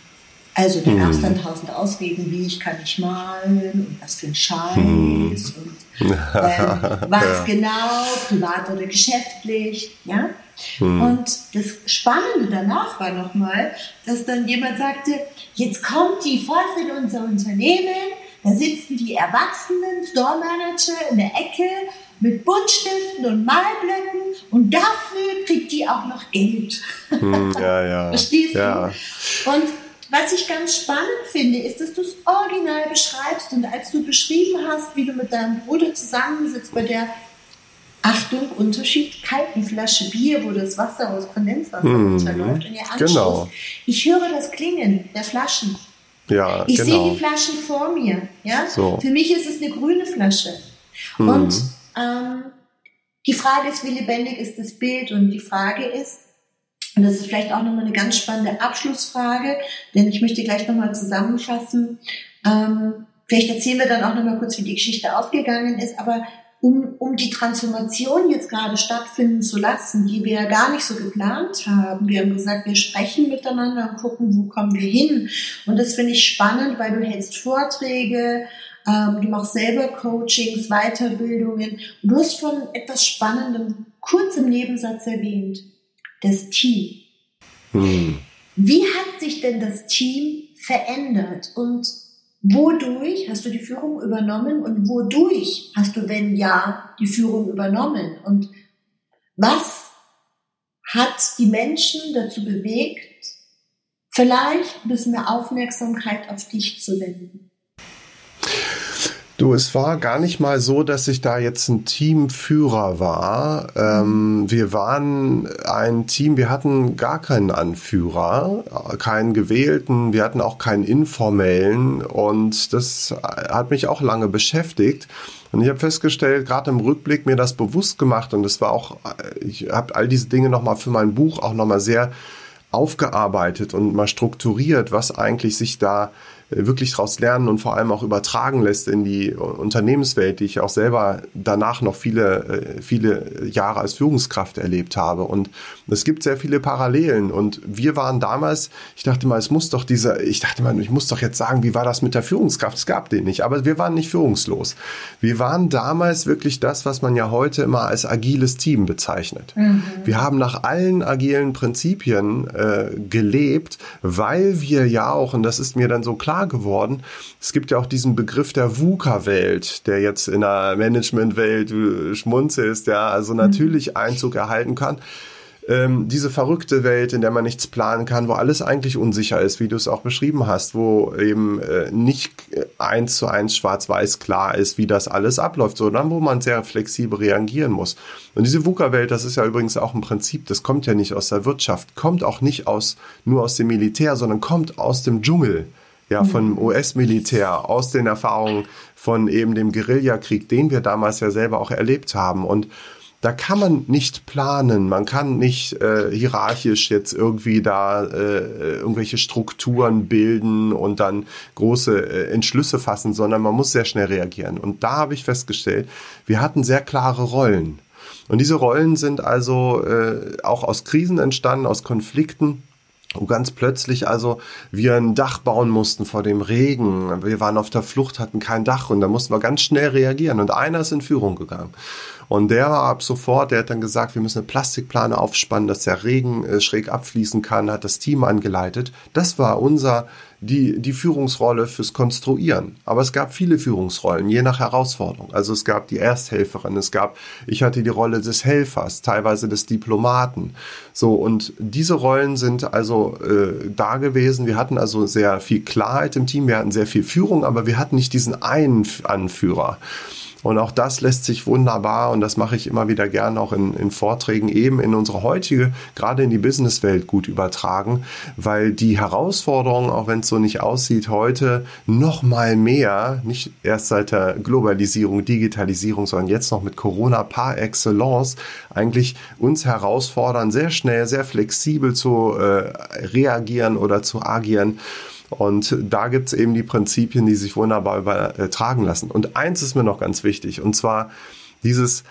Also da gab es dann tausend Ausreden, wie ich kann nicht malen und was für ein Scheiß hm. und ähm, was ja. genau, privat oder geschäftlich, ja. Hm. Und das Spannende danach war nochmal, dass dann jemand sagte, jetzt kommt die Phase in unser Unternehmen, da sitzen die erwachsenen Store Manager in der Ecke mit Buntstiften und Malblöcken und dafür kriegt die auch noch Geld. Hm, ja, ja. Verstehst ja. du? Und was ich ganz spannend finde, ist, dass du es original beschreibst und als du beschrieben hast, wie du mit deinem Bruder zusammensitzt bei der Achtung, Unterschied, kalten Flasche Bier, wo das Wasser aus Kondenswasser mhm. runterläuft und ihr anschaust. Genau. Ich höre das Klingen der Flaschen. Ja, ich genau. sehe die Flaschen vor mir. Ja? So. Für mich ist es eine grüne Flasche. Mhm. Und ähm, die Frage ist, wie lebendig ist das Bild? Und die Frage ist, und das ist vielleicht auch nochmal eine ganz spannende Abschlussfrage, denn ich möchte gleich nochmal zusammenfassen. Ähm, vielleicht erzählen wir dann auch nochmal kurz, wie die Geschichte ausgegangen ist, aber um, um die Transformation jetzt gerade stattfinden zu lassen, die wir gar nicht so geplant haben. Wir haben gesagt, wir sprechen miteinander und gucken, wo kommen wir hin. Und das finde ich spannend, weil du hältst Vorträge, ähm, du machst selber Coachings, Weiterbildungen. Und du hast von etwas Spannendem kurz im Nebensatz erwähnt. Das Team. Hm. Wie hat sich denn das Team verändert und wodurch hast du die Führung übernommen und wodurch hast du, wenn ja, die Führung übernommen? Und was hat die Menschen dazu bewegt, vielleicht ein bisschen mehr Aufmerksamkeit auf dich zu wenden? Du, es war gar nicht mal so, dass ich da jetzt ein Teamführer war. Ähm, wir waren ein Team, wir hatten gar keinen Anführer, keinen gewählten, wir hatten auch keinen informellen und das hat mich auch lange beschäftigt. Und ich habe festgestellt, gerade im Rückblick mir das bewusst gemacht und es war auch, ich habe all diese Dinge nochmal für mein Buch auch nochmal sehr aufgearbeitet und mal strukturiert, was eigentlich sich da wirklich daraus lernen und vor allem auch übertragen lässt in die Unternehmenswelt, die ich auch selber danach noch viele, äh, viele Jahre als Führungskraft erlebt habe. Und es gibt sehr viele Parallelen. Und wir waren damals, ich dachte mal, es muss doch dieser, ich dachte mal, ich muss doch jetzt sagen, wie war das mit der Führungskraft? Es gab den nicht, aber wir waren nicht führungslos. Wir waren damals wirklich das, was man ja heute immer als agiles Team bezeichnet. Mhm. Wir haben nach allen agilen Prinzipien äh, gelebt, weil wir ja auch, und das ist mir dann so klar geworden. Es gibt ja auch diesen Begriff der VUCA-Welt, der jetzt in der Management-Welt schmunzelst, ja, also mhm. natürlich Einzug erhalten kann ähm, diese verrückte Welt, in der man nichts planen kann, wo alles eigentlich unsicher ist, wie du es auch beschrieben hast, wo eben äh, nicht eins zu eins schwarz-weiß klar ist, wie das alles abläuft, sondern wo man sehr flexibel reagieren muss. Und diese VUCA-Welt, das ist ja übrigens auch ein Prinzip, das kommt ja nicht aus der Wirtschaft, kommt auch nicht aus, nur aus dem Militär, sondern kommt aus dem Dschungel ja, vom US-Militär, aus den Erfahrungen von eben dem Guerillakrieg, den wir damals ja selber auch erlebt haben. Und da kann man nicht planen, man kann nicht äh, hierarchisch jetzt irgendwie da äh, irgendwelche Strukturen bilden und dann große äh, Entschlüsse fassen, sondern man muss sehr schnell reagieren. Und da habe ich festgestellt, wir hatten sehr klare Rollen. Und diese Rollen sind also äh, auch aus Krisen entstanden, aus Konflikten wo ganz plötzlich also wir ein Dach bauen mussten vor dem Regen. Wir waren auf der Flucht, hatten kein Dach und da mussten wir ganz schnell reagieren. Und einer ist in Führung gegangen. Und der war ab sofort, der hat dann gesagt, wir müssen eine Plastikplane aufspannen, dass der Regen äh, schräg abfließen kann, hat das Team angeleitet. Das war unser, die, die Führungsrolle fürs Konstruieren. Aber es gab viele Führungsrollen, je nach Herausforderung. Also es gab die Ersthelferin, es gab, ich hatte die Rolle des Helfers, teilweise des Diplomaten. So, und diese Rollen sind also äh, da gewesen. Wir hatten also sehr viel Klarheit im Team, wir hatten sehr viel Führung, aber wir hatten nicht diesen einen Anführer. Und auch das lässt sich wunderbar, und das mache ich immer wieder gerne auch in, in Vorträgen, eben in unsere heutige, gerade in die Businesswelt gut übertragen, weil die Herausforderungen, auch wenn es so nicht aussieht, heute noch mal mehr, nicht erst seit der Globalisierung, Digitalisierung, sondern jetzt noch mit Corona par excellence, eigentlich uns herausfordern, sehr schnell, sehr flexibel zu äh, reagieren oder zu agieren. Und da gibt es eben die Prinzipien, die sich wunderbar übertragen lassen. Und eins ist mir noch ganz wichtig, und zwar dieses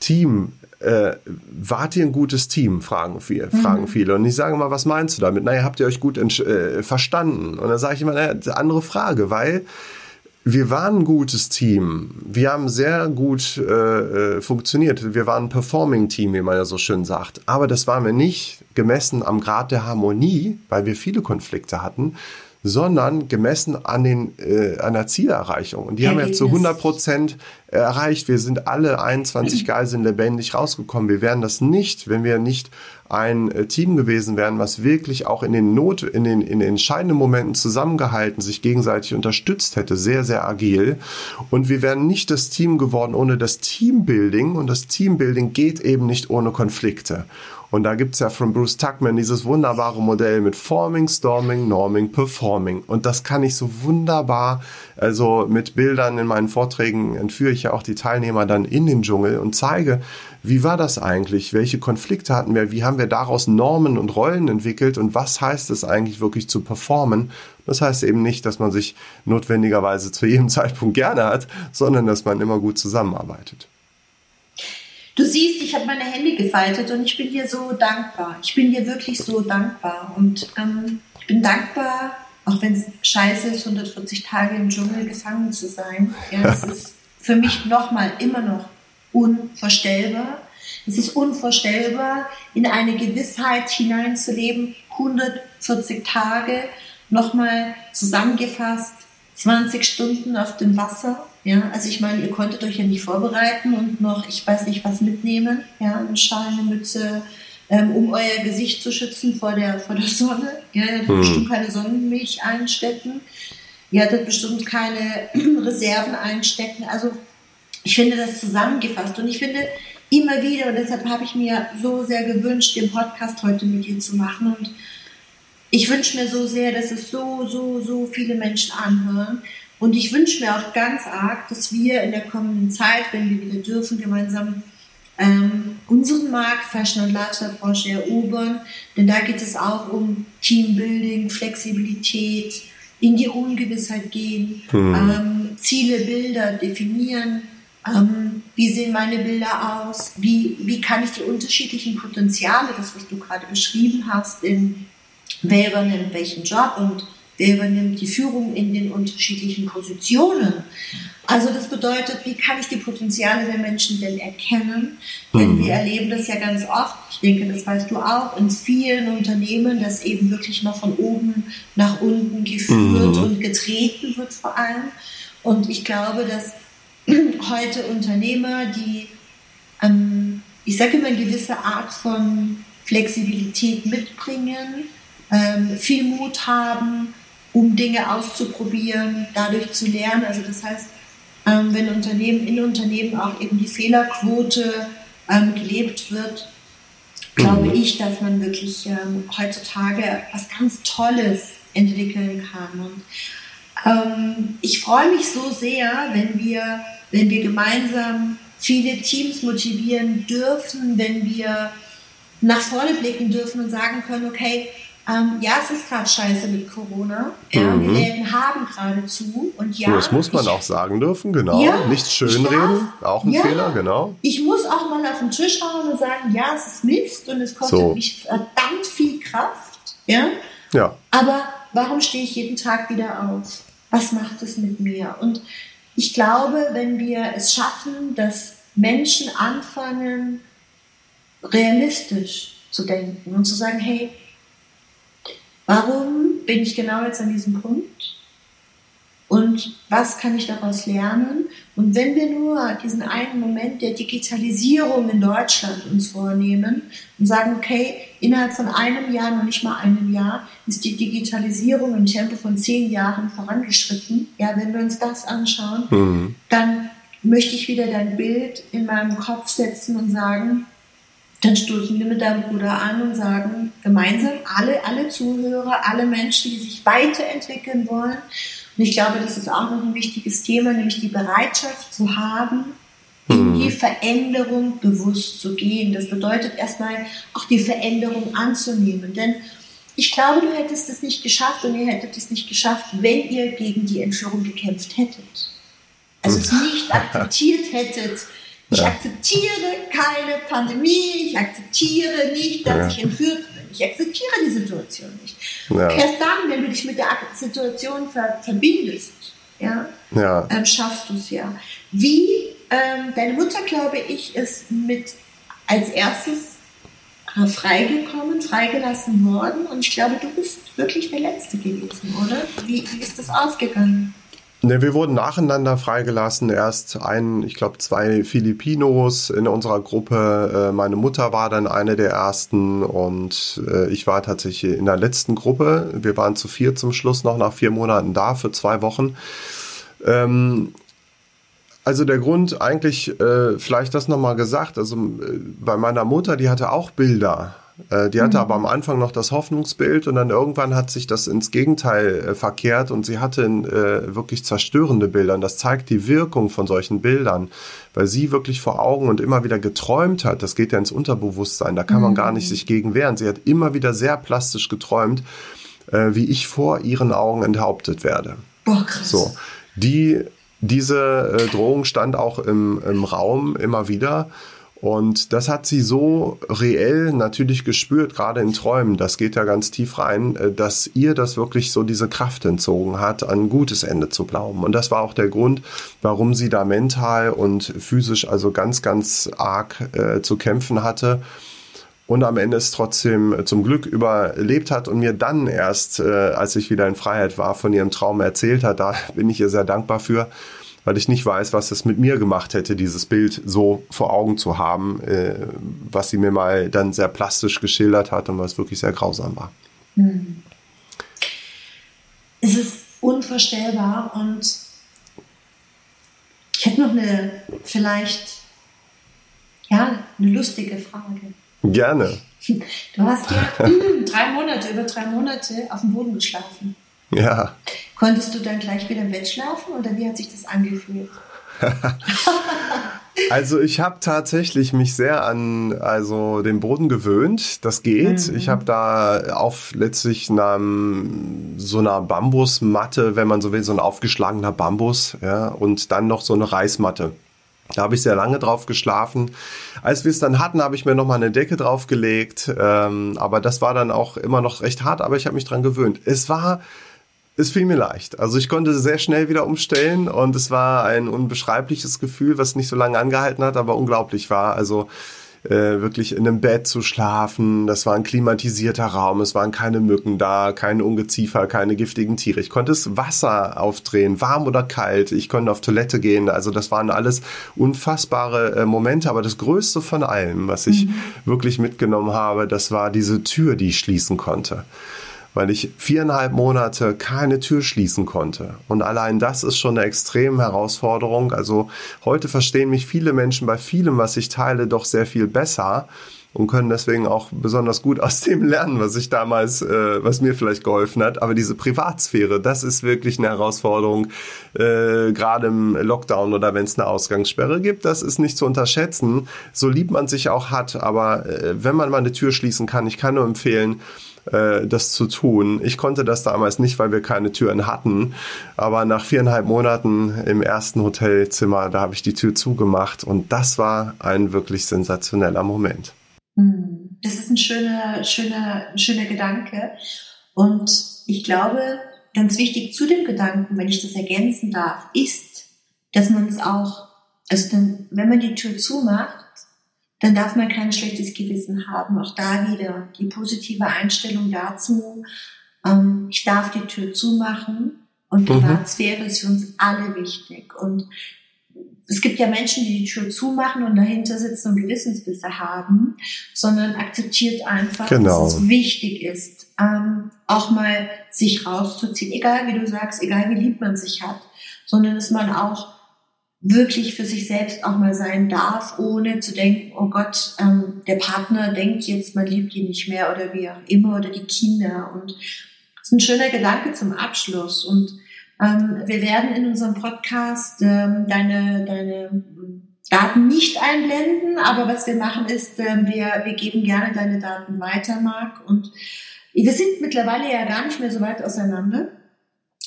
Team. Äh, wart ihr ein gutes Team, fragen, viele, mhm. fragen viele. Und ich sage mal, was meinst du damit? Naja, habt ihr euch gut äh, verstanden? Und dann sage ich immer, naja, andere Frage, weil wir waren ein gutes Team. Wir haben sehr gut äh, äh, funktioniert. Wir waren ein Performing-Team, wie man ja so schön sagt. Aber das waren wir nicht gemessen am Grad der Harmonie, weil wir viele Konflikte hatten, sondern gemessen an, den, äh, an der Zielerreichung. Und die haben wir zu 100 Prozent erreicht. Wir sind alle 21 Geiseln lebendig rausgekommen. Wir wären das nicht, wenn wir nicht ein äh, Team gewesen wären, was wirklich auch in den Not, in den, in den entscheidenden Momenten zusammengehalten, sich gegenseitig unterstützt hätte, sehr, sehr agil. Und wir wären nicht das Team geworden ohne das Teambuilding. Und das Teambuilding geht eben nicht ohne Konflikte. Und da gibt's ja von Bruce Tuckman dieses wunderbare Modell mit Forming, Storming, Norming, Performing. Und das kann ich so wunderbar, also mit Bildern in meinen Vorträgen entführe ich ja auch die Teilnehmer dann in den Dschungel und zeige, wie war das eigentlich? Welche Konflikte hatten wir? Wie haben wir daraus Normen und Rollen entwickelt? Und was heißt es eigentlich wirklich zu performen? Das heißt eben nicht, dass man sich notwendigerweise zu jedem Zeitpunkt gerne hat, sondern dass man immer gut zusammenarbeitet. Du siehst, ich habe meine Hände gefaltet und ich bin dir so dankbar. Ich bin dir wirklich so dankbar. Und ähm, ich bin dankbar, auch wenn es scheiße ist, 140 Tage im Dschungel gefangen zu sein. Ja, das ist für mich nochmal immer noch unvorstellbar. Es ist unvorstellbar, in eine Gewissheit hineinzuleben, 140 Tage, nochmal zusammengefasst, 20 Stunden auf dem Wasser. Ja, also ich meine, ihr konntet euch ja nicht vorbereiten und noch, ich weiß nicht, was mitnehmen. Ja, ein Schal, eine Mütze, ähm, um euer Gesicht zu schützen vor der, vor der Sonne. Ja, ihr hattet hm. bestimmt keine Sonnenmilch einstecken. Ihr hattet bestimmt keine Reserven einstecken. Also ich finde das zusammengefasst und ich finde immer wieder, und deshalb habe ich mir so sehr gewünscht, den Podcast heute mit dir zu machen und ich wünsche mir so sehr, dass es so, so, so viele Menschen anhören. Und ich wünsche mir auch ganz arg, dass wir in der kommenden Zeit, wenn wir wieder dürfen, gemeinsam ähm, unseren Markt Fashion und Lifestyle Branche erobern. Denn da geht es auch um Teambuilding, Flexibilität, in die Ungewissheit gehen, mhm. ähm, Ziele, Bilder definieren. Ähm, wie sehen meine Bilder aus? Wie, wie kann ich die unterschiedlichen Potenziale, das was du gerade beschrieben hast, in wer übernimmt welchen Job und wer übernimmt die Führung in den unterschiedlichen Positionen. Also das bedeutet, wie kann ich die Potenziale der Menschen denn erkennen? Denn mhm. wir erleben das ja ganz oft, ich denke, das weißt du auch, in vielen Unternehmen, dass eben wirklich noch von oben nach unten geführt mhm. und getreten wird vor allem. Und ich glaube, dass heute Unternehmer, die, ähm, ich sage immer, eine gewisse Art von Flexibilität mitbringen, ähm, viel Mut haben, um Dinge auszuprobieren, dadurch zu lernen. Also das heißt, ähm, wenn Unternehmen in Unternehmen auch eben die Fehlerquote ähm, gelebt wird, glaube mhm. ich, dass man wirklich ähm, heutzutage was ganz Tolles entwickeln kann. Und ich freue mich so sehr, wenn wir, wenn wir gemeinsam viele Teams motivieren dürfen, wenn wir nach vorne blicken dürfen und sagen können, okay, ähm, ja, es ist gerade scheiße mit Corona. Ja, mhm. Die Läden haben gerade zu. Und ja, das muss man ich, auch sagen dürfen, genau. Ja, Nichts schönreden, auch ein ja, Fehler, genau. Ich muss auch mal auf den Tisch hauen und sagen, ja, es ist Mist und es kostet so. mich verdammt viel Kraft. Ja? ja. Aber warum stehe ich jeden Tag wieder auf? Was macht es mit mir? Und ich glaube, wenn wir es schaffen, dass Menschen anfangen, realistisch zu denken und zu sagen, hey, Warum bin ich genau jetzt an diesem Punkt? Und was kann ich daraus lernen? Und wenn wir nur diesen einen Moment der Digitalisierung in Deutschland uns vornehmen und sagen, okay, innerhalb von einem Jahr, noch nicht mal einem Jahr, ist die Digitalisierung im Tempo von zehn Jahren vorangeschritten. Ja, wenn wir uns das anschauen, mhm. dann möchte ich wieder dein Bild in meinem Kopf setzen und sagen, dann stoßen wir mit deinem Bruder an und sagen gemeinsam, alle, alle Zuhörer, alle Menschen, die sich weiterentwickeln wollen. Und ich glaube, das ist auch noch ein wichtiges Thema, nämlich die Bereitschaft zu haben, in die mhm. Veränderung bewusst zu gehen. Das bedeutet erstmal auch die Veränderung anzunehmen. Denn ich glaube, du hättest es nicht geschafft und ihr hättet es nicht geschafft, wenn ihr gegen die Entführung gekämpft hättet. Also es nicht akzeptiert hättet, ich ja. akzeptiere keine Pandemie, ich akzeptiere nicht, dass ja. ich entführt bin. Ich akzeptiere die Situation nicht. Ja. Erst dann, wenn du dich mit der Situation ver verbindest, ja. Ähm, schaffst du es ja. Wie ähm, deine Mutter, glaube ich, ist mit als erstes freigekommen, freigelassen worden und ich glaube, du bist wirklich der Letzte gewesen, oder? Wie, wie ist das ausgegangen? Ne, wir wurden nacheinander freigelassen. Erst ein, ich glaube, zwei Filipinos in unserer Gruppe. Äh, meine Mutter war dann eine der ersten und äh, ich war tatsächlich in der letzten Gruppe. Wir waren zu vier zum Schluss noch nach vier Monaten da für zwei Wochen. Ähm, also der Grund eigentlich, äh, vielleicht das nochmal gesagt, also bei meiner Mutter, die hatte auch Bilder die hatte mhm. aber am Anfang noch das Hoffnungsbild und dann irgendwann hat sich das ins Gegenteil äh, verkehrt und sie hatte äh, wirklich zerstörende Bilder. Und das zeigt die Wirkung von solchen Bildern, weil sie wirklich vor Augen und immer wieder geträumt hat. Das geht ja ins Unterbewusstsein, da kann mhm. man gar nicht sich gegen wehren. Sie hat immer wieder sehr plastisch geträumt, äh, wie ich vor ihren Augen enthauptet werde. Boah, krass. So, die, diese äh, Drohung stand auch im, im Raum immer wieder. Und das hat sie so reell natürlich gespürt, gerade in Träumen, das geht ja ganz tief rein, äh, dass ihr das wirklich so diese Kraft entzogen hat, an ein gutes Ende zu glauben. Und das war auch der Grund, warum sie da mental und physisch also ganz, ganz arg äh, zu kämpfen hatte und am Ende es trotzdem äh, zum Glück überlebt hat und mir dann erst, äh, als ich wieder in Freiheit war, von ihrem Traum erzählt hat. Da bin ich ihr sehr dankbar für weil ich nicht weiß, was es mit mir gemacht hätte, dieses Bild so vor Augen zu haben, äh, was sie mir mal dann sehr plastisch geschildert hat und was wirklich sehr grausam war. Hm. Es ist unvorstellbar und ich hätte noch eine vielleicht ja eine lustige Frage. Gerne. Du hast ja drei Monate über drei Monate auf dem Boden geschlafen. Ja. Konntest du dann gleich wieder im Bett schlafen oder wie hat sich das angefühlt? also ich habe tatsächlich mich sehr an also den Boden gewöhnt. Das geht. Mhm. Ich habe da auf letztlich einer, so einer Bambusmatte, wenn man so will, so ein aufgeschlagener Bambus, ja, und dann noch so eine Reismatte. Da habe ich sehr lange drauf geschlafen. Als wir es dann hatten, habe ich mir noch mal eine Decke draufgelegt. Ähm, aber das war dann auch immer noch recht hart, aber ich habe mich dran gewöhnt. Es war es fiel mir leicht. Also ich konnte sehr schnell wieder umstellen und es war ein unbeschreibliches Gefühl, was nicht so lange angehalten hat, aber unglaublich war. Also äh, wirklich in einem Bett zu schlafen. Das war ein klimatisierter Raum. Es waren keine Mücken da, keine Ungeziefer, keine giftigen Tiere. Ich konnte das Wasser aufdrehen, warm oder kalt. Ich konnte auf Toilette gehen. Also das waren alles unfassbare äh, Momente. Aber das Größte von allem, was ich mhm. wirklich mitgenommen habe, das war diese Tür, die ich schließen konnte weil ich viereinhalb Monate keine Tür schließen konnte. Und allein das ist schon eine extreme Herausforderung. Also heute verstehen mich viele Menschen bei vielem, was ich teile, doch sehr viel besser und können deswegen auch besonders gut aus dem lernen, was ich damals, äh, was mir vielleicht geholfen hat. Aber diese Privatsphäre, das ist wirklich eine Herausforderung, äh, gerade im Lockdown oder wenn es eine Ausgangssperre gibt, das ist nicht zu unterschätzen, so lieb man sich auch hat. Aber äh, wenn man mal eine Tür schließen kann, ich kann nur empfehlen, äh, das zu tun. Ich konnte das damals nicht, weil wir keine Türen hatten. Aber nach viereinhalb Monaten im ersten Hotelzimmer, da habe ich die Tür zugemacht und das war ein wirklich sensationeller Moment. Hm. Das ist ein schöner, schöner, schöner Gedanke. Und ich glaube, ganz wichtig zu dem Gedanken, wenn ich das ergänzen darf, ist, dass man es auch, also wenn man die Tür zumacht, dann darf man kein schlechtes Gewissen haben. Auch da wieder die positive Einstellung dazu. Ähm, ich darf die Tür zumachen und mhm. Privatsphäre ist für uns alle wichtig. Und es gibt ja Menschen, die die Tür zumachen und dahinter sitzen und Gewissensbisse haben, sondern akzeptiert einfach, genau. dass es wichtig ist, ähm, auch mal sich rauszuziehen, egal wie du sagst, egal wie lieb man sich hat, sondern dass man auch wirklich für sich selbst auch mal sein darf, ohne zu denken, oh Gott, ähm, der Partner denkt jetzt, man liebt ihn nicht mehr oder wie auch immer oder die Kinder. Und das ist ein schöner Gedanke zum Abschluss. Und ähm, wir werden in unserem Podcast ähm, deine, deine Daten nicht einblenden, aber was wir machen ist, ähm, wir, wir geben gerne deine Daten weiter, Marc. Und wir sind mittlerweile ja gar nicht mehr so weit auseinander.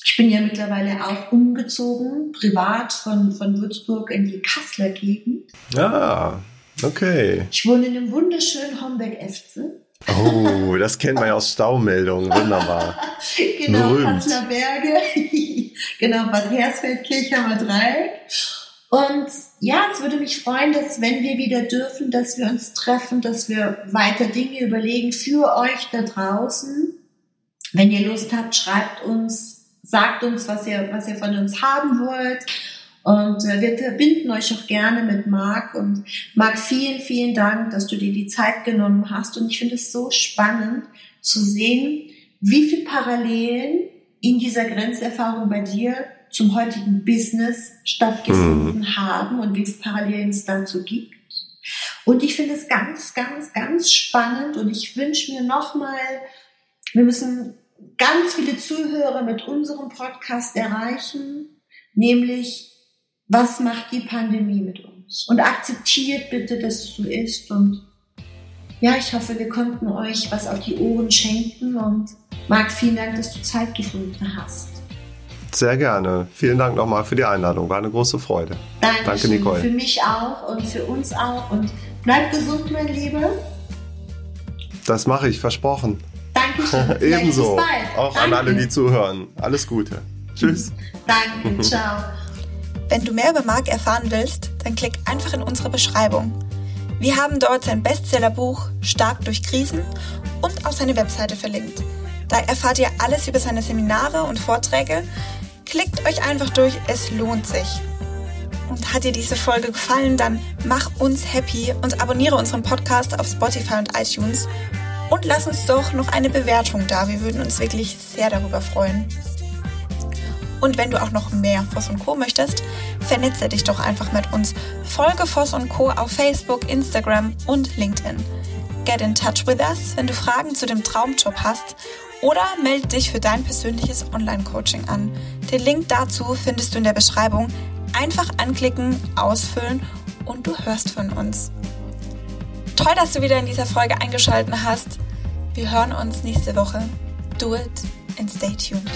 Ich bin ja mittlerweile auch umgezogen, privat von, von Würzburg in die Kasseler Gegend. Ah, okay. Ich wohne in einem wunderschönen Homberg-Efze. Oh, das kennen wir ja aus Staumeldungen. Wunderbar. genau, Berühmt. Kasseler Berge. genau, Bad Hersfeld, Kirchhammer Dreieck. Und ja, es würde mich freuen, dass wenn wir wieder dürfen, dass wir uns treffen, dass wir weiter Dinge überlegen für euch da draußen. Wenn ihr Lust habt, schreibt uns sagt uns, was ihr, was ihr von uns haben wollt. Und äh, wir verbinden euch auch gerne mit Marc. Und Marc, vielen, vielen Dank, dass du dir die Zeit genommen hast. Und ich finde es so spannend zu sehen, wie viel Parallelen in dieser Grenzerfahrung bei dir zum heutigen Business stattgefunden mhm. haben und wie viele Parallelen es dazu gibt. Und ich finde es ganz, ganz, ganz spannend und ich wünsche mir nochmal, wir müssen ganz viele Zuhörer mit unserem Podcast erreichen, nämlich was macht die Pandemie mit uns? Und akzeptiert bitte, dass es so ist. Und ja, ich hoffe, wir konnten euch was auf die Ohren schenken. Und Marc, vielen Dank, dass du Zeit gefunden hast. Sehr gerne. Vielen Dank nochmal für die Einladung. War eine große Freude. Dankeschön. Danke, Nicole. Für mich auch und für uns auch. Und bleib gesund, mein Lieber. Das mache ich, versprochen. Dankeschön. Ebenso. Auch Danke. an alle, die zuhören. Alles Gute. Tschüss. Danke, ciao. Wenn du mehr über Marc erfahren willst, dann klick einfach in unsere Beschreibung. Wir haben dort sein Bestsellerbuch Stark durch Krisen und auch seine Webseite verlinkt. Da erfahrt ihr alles über seine Seminare und Vorträge. Klickt euch einfach durch, es lohnt sich. Und hat dir diese Folge gefallen, dann mach uns happy und abonniere unseren Podcast auf Spotify und iTunes. Und lass uns doch noch eine Bewertung da. Wir würden uns wirklich sehr darüber freuen. Und wenn du auch noch mehr Voss und Co. möchtest, vernetze dich doch einfach mit uns. Folge Voss und Co. auf Facebook, Instagram und LinkedIn. Get in touch with us, wenn du Fragen zu dem Traumjob hast oder melde dich für dein persönliches Online-Coaching an. Den Link dazu findest du in der Beschreibung. Einfach anklicken, ausfüllen und du hörst von uns. Toll, dass du wieder in dieser Folge eingeschaltet hast. Wir hören uns nächste Woche. Do it and stay tuned.